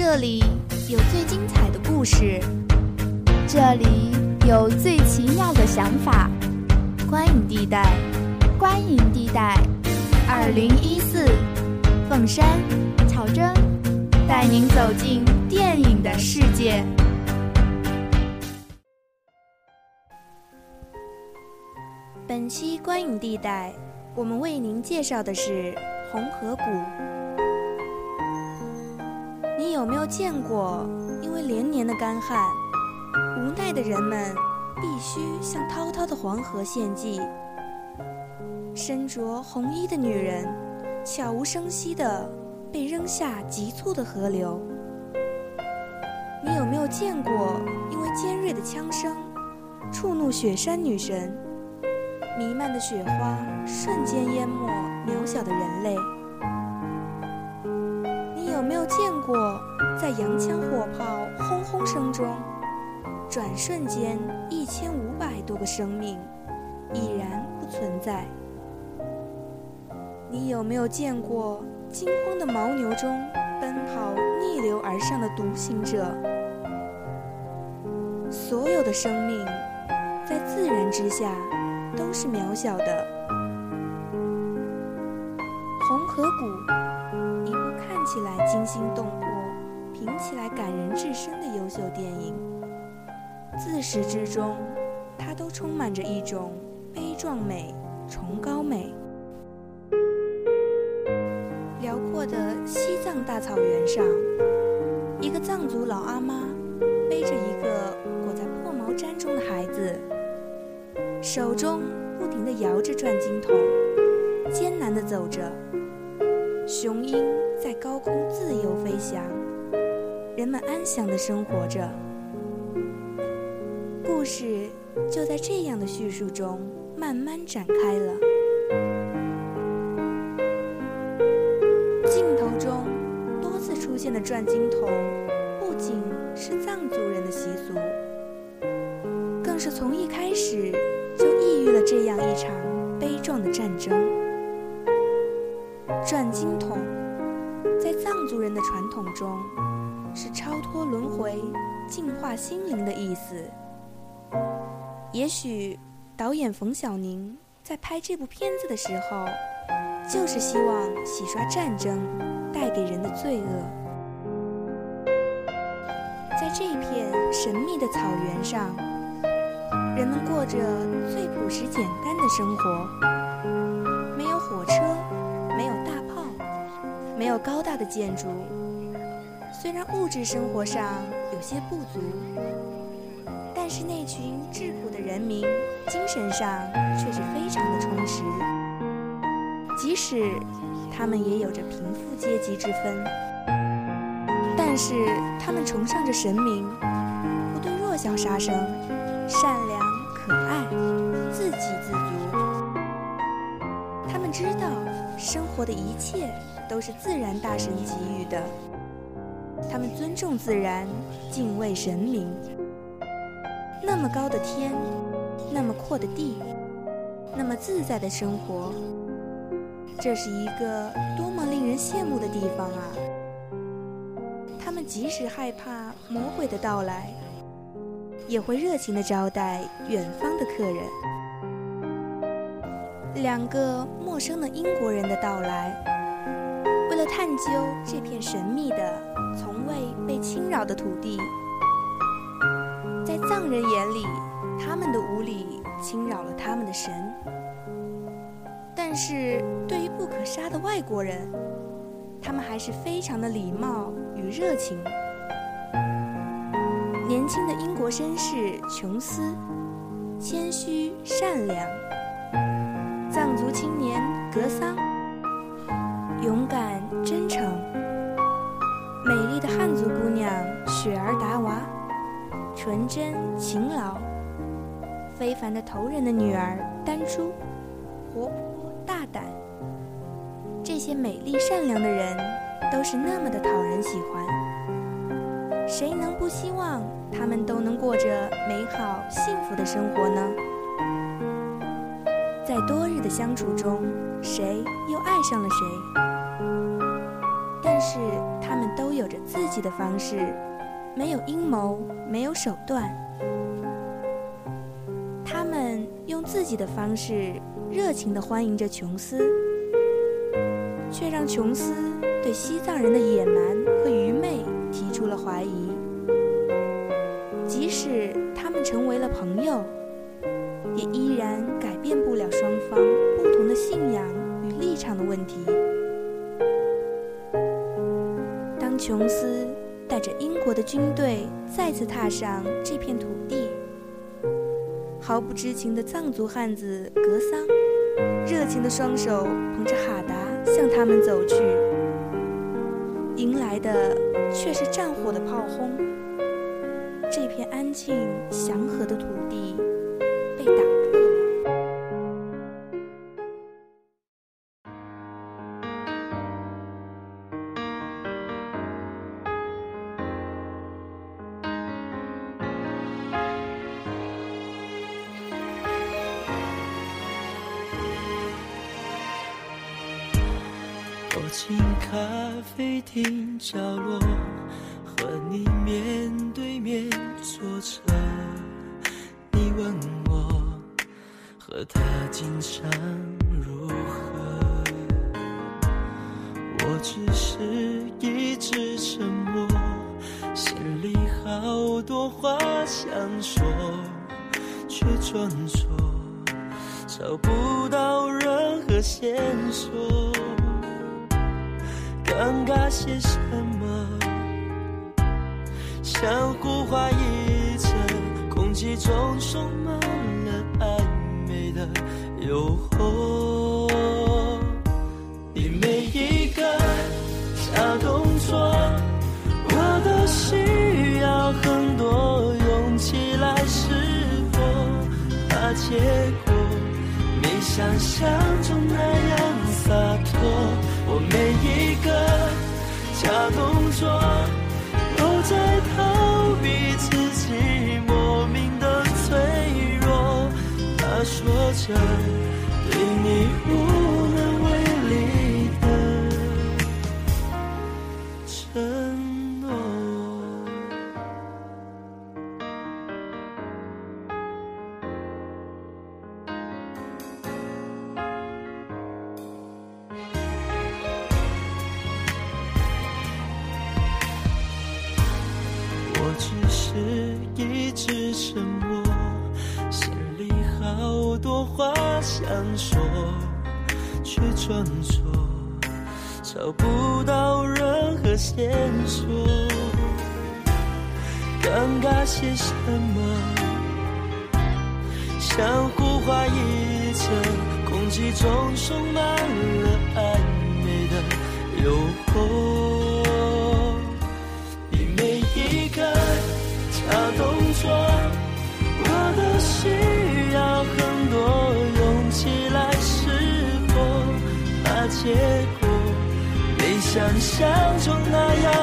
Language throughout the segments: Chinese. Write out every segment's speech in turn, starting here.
这里有最精彩的故事，这里有最奇妙的想法。观影地带，观影地带，二零一四，凤山，巧真带您走进电影的世界。本期观影地带，我们为您介绍的是红河谷。有没有见过，因为连年的干旱，无奈的人们必须向滔滔的黄河献祭？身着红衣的女人，悄无声息地被扔下急促的河流。你有没有见过，因为尖锐的枪声，触怒雪山女神，弥漫的雪花瞬间淹没渺小的人类？见过，在洋枪火炮轰轰声中，转瞬间一千五百多个生命已然不存在？你有没有见过惊慌的牦牛中奔跑逆流而上的独行者？所有的生命，在自然之下都是渺小的。红河谷。起来惊心动魄，评起来感人至深的优秀电影，自始至终，它都充满着一种悲壮美、崇高美。辽阔的西藏大草原上，一个藏族老阿妈背着一个裹在破毛毡中的孩子，手中不停地摇着转经筒，艰难地走着。雄鹰在高空自由飞翔，人们安详地生活着。故事就在这样的叙述中慢慢展开了。镜头中多次出现的转经筒，不仅是藏族人的习俗，更是从一开始就抑郁了这样一场悲壮的战争。转经筒，在藏族人的传统中，是超脱轮回、净化心灵的意思。也许导演冯小宁在拍这部片子的时候，就是希望洗刷战争带给人的罪恶。在这片神秘的草原上，人们过着最朴实简单的生活，没有高大的建筑，虽然物质生活上有些不足，但是那群质朴的人民精神上却是非常的充实。即使他们也有着贫富阶级之分，但是他们崇尚着神明，不对弱小杀生，善良可爱，自给自足。他们知道生活的一切。都是自然大神给予的，他们尊重自然，敬畏神明。那么高的天，那么阔的地，那么自在的生活，这是一个多么令人羡慕的地方啊！他们即使害怕魔鬼的到来，也会热情地招待远方的客人。两个陌生的英国人的到来。为了探究这片神秘的、从未被侵扰的土地，在藏人眼里，他们的无礼侵扰了他们的神；但是对于不可杀的外国人，他们还是非常的礼貌与热情。年轻的英国绅士琼斯，谦虚善良；青年格桑。勇敢、真诚、美丽的汉族姑娘雪儿达娃，纯真、勤劳、非凡的头人的女儿丹珠，活泼大胆。这些美丽善良的人，都是那么的讨人喜欢。谁能不希望他们都能过着美好幸福的生活呢？在多日的相处中，谁又爱上了谁？但是他们都有着自己的方式，没有阴谋，没有手段。他们用自己的方式热情地欢迎着琼斯，却让琼斯对西藏人的野蛮和愚昧提出了怀疑。即使他们成为了朋友，也依然改变不了双方不同的信仰与立场的问题。当琼斯带着英国的军队再次踏上这片土地，毫不知情的藏族汉子格桑，热情的双手捧着哈达向他们走去，迎来的却是战火的炮轰。这片安静祥和的土地打好多话想说，却装作找不到任何线索。尴尬些什么？相互怀疑着，空气中充满了暧昧的诱惑。结果没想象中那样洒脱。我每一个假动作，都在逃避自己莫名的脆弱。他说着对你无多话想说，却装作找不到任何线索。尴尬些什么？相互怀疑着，空气中充满了暧昧的诱惑。你每一个假动作，结果没想象中那样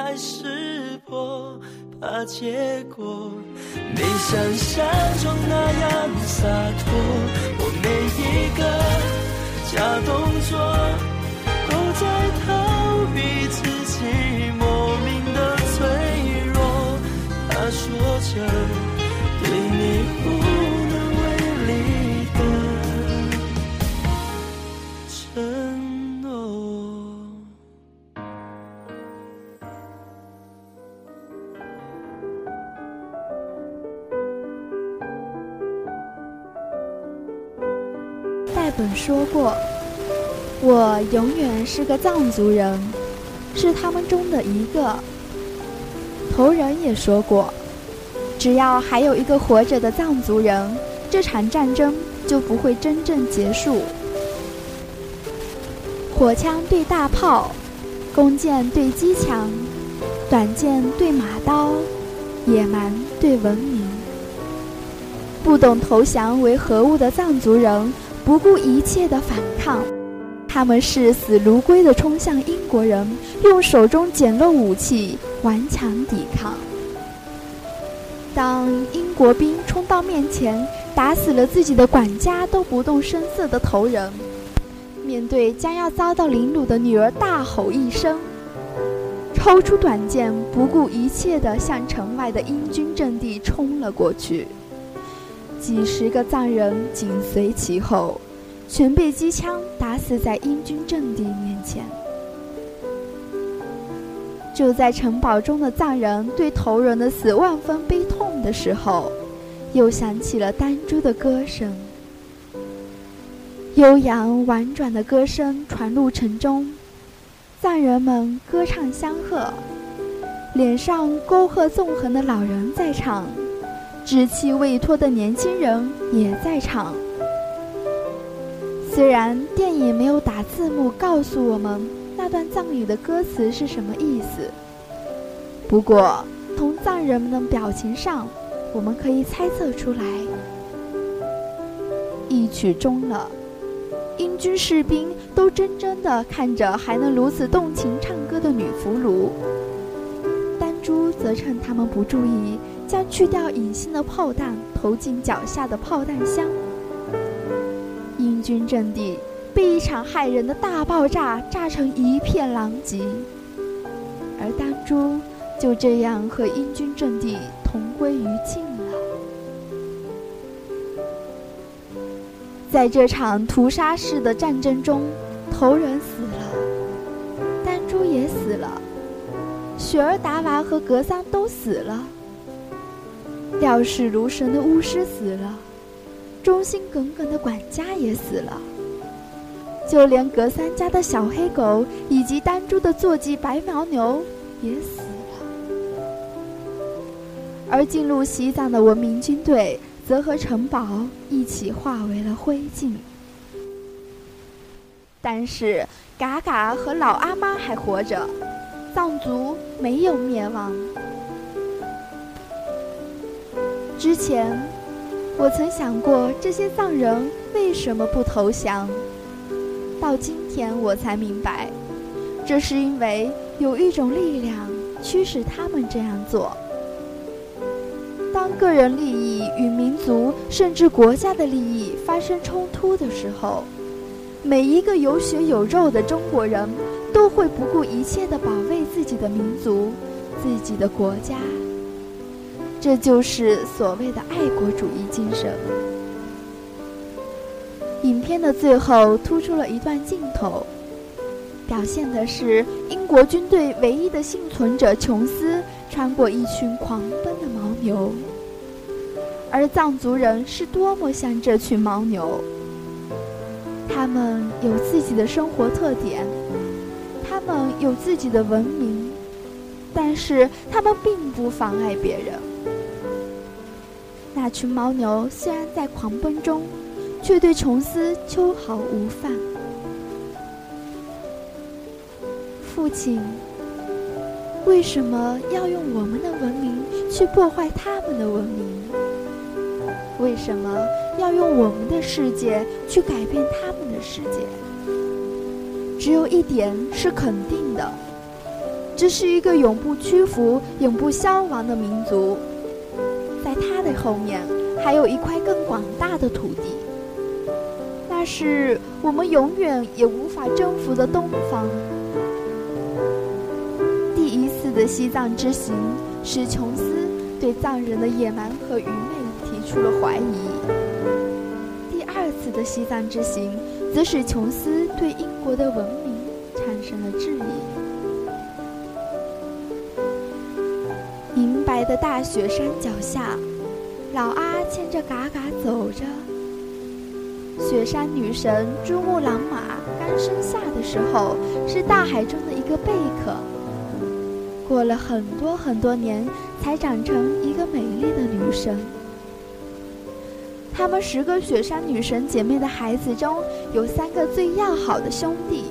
气来识破，怕结果没想象中那样洒脱。我每一个假动作，都在逃避本说过：“我永远是个藏族人，是他们中的一个。”头人也说过：“只要还有一个活着的藏族人，这场战争就不会真正结束。火枪对大炮，弓箭对机枪，短剑对马刀，野蛮对文明。不懂投降为何物的藏族人，不顾一切的反抗。他们视死如归的冲向英国人，用手中简陋武器顽强抵抗。当英国兵冲到面前，打死了自己的管家都不动声色的头人，面对将要遭到凌辱的女儿，大吼一声，抽出短剑，不顾一切地向城外的英军阵地冲了过去。几十个藏人紧随其后。全被机枪打死在英军阵地面前。就在城堡中的藏人对头人的死万分悲痛的时候，又响起了丹珠的歌声。悠扬婉转的歌声传入城中，藏人们歌唱相和，脸上沟壑纵横的老人在唱，稚气未脱的年轻人也在场。虽然电影没有打字幕告诉我们那段藏语的歌词是什么意思，不过从藏人们的表情上，我们可以猜测出来。一曲终了，英军士兵都怔怔地看着还能如此动情唱歌的女俘虏，丹珠则趁他们不注意，将去掉引信的炮弹投进脚下的炮弹箱。英军阵地被一场骇人的大爆炸炸成一片狼藉，而丹珠就这样和英军阵地同归于尽了。在这场屠杀式的战争中，头人死了，丹珠也死了，雪儿达娃和格桑都死了，料事如神的巫师死了。忠心耿耿的管家也死了，就连格三家的小黑狗以及丹珠的坐骑白牦牛也死了，而进入西藏的文明军队则和城堡一起化为了灰烬。但是嘎嘎和老阿妈还活着，藏族没有灭亡。之前。我曾想过这些藏人为什么不投降，到今天我才明白，这是因为有一种力量驱使他们这样做。当个人利益与民族甚至国家的利益发生冲突的时候，每一个有血有肉的中国人都会不顾一切地保卫自己的民族、自己的国家。这就是所谓的爱国主义精神。影片的最后突出了一段镜头，表现的是英国军队唯一的幸存者琼斯穿过一群狂奔的牦牛，而藏族人是多么像这群牦牛。他们有自己的生活特点，他们有自己的文明，但是他们并不妨碍别人。那群牦牛虽然在狂奔中，却对琼斯秋毫无犯。父亲，为什么要用我们的文明去破坏他们的文明？为什么要用我们的世界去改变他们的世界？只有一点是肯定的：这是一个永不屈服、永不消亡的民族。在他的后面，还有一块更广大的土地，那是我们永远也无法征服的东方。第一次的西藏之行，使琼斯对藏人的野蛮和愚昧提出了怀疑；第二次的西藏之行，则使琼斯对英国的文明产生了质疑。的大雪山脚下，老阿牵着嘎嘎走着。雪山女神珠穆朗玛刚生下的时候，是大海中的一个贝壳。过了很多很多年，才长成一个美丽的女神。她们十个雪山女神姐妹的孩子中有三个最要好的兄弟，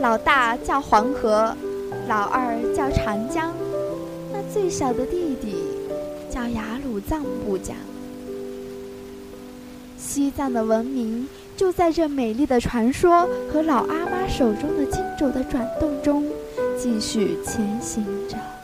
老大叫黄河，老二叫长江，最小的弟弟叫雅鲁藏布江。西藏的文明就在这美丽的传说和老阿妈手中的金轴的转动中继续前行着。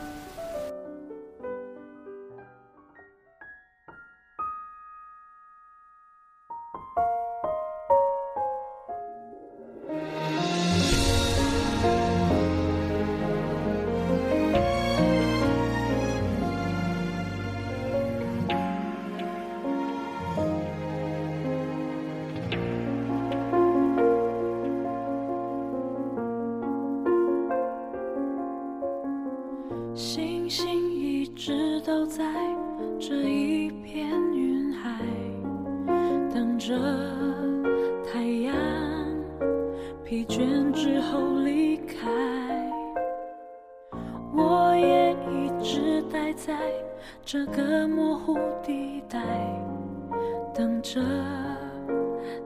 着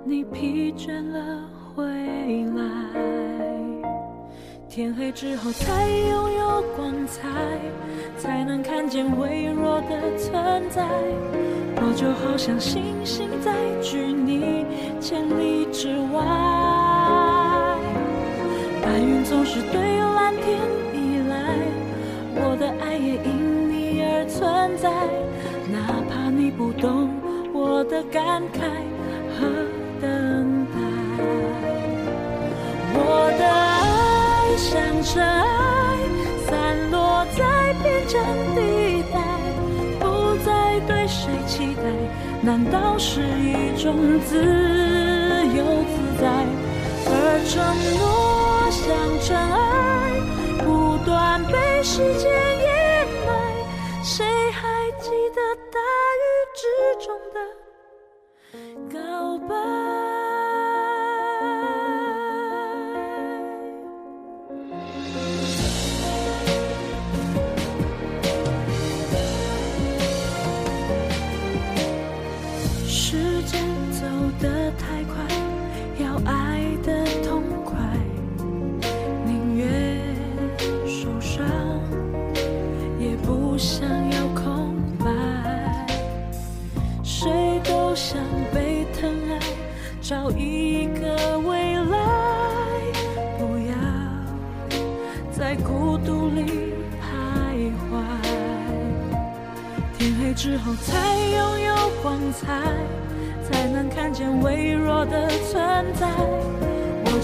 你疲倦了回来。天黑之后才拥有光彩，才能看见微弱的存在。我就好像星星在距你千里之外。白云总是对我的感慨和等待。我的爱像尘埃，散落在边疆地带，不再对谁期待，难道是一种自由自在？而承诺像尘埃，不断被时间掩埋，谁还记得大雨之中的。告白。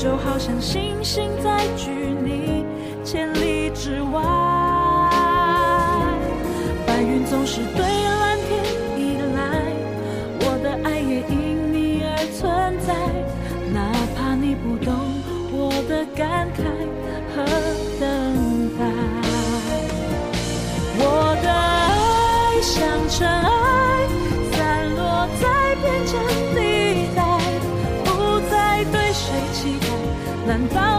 就好像星星在距你千里之外，白云总是对难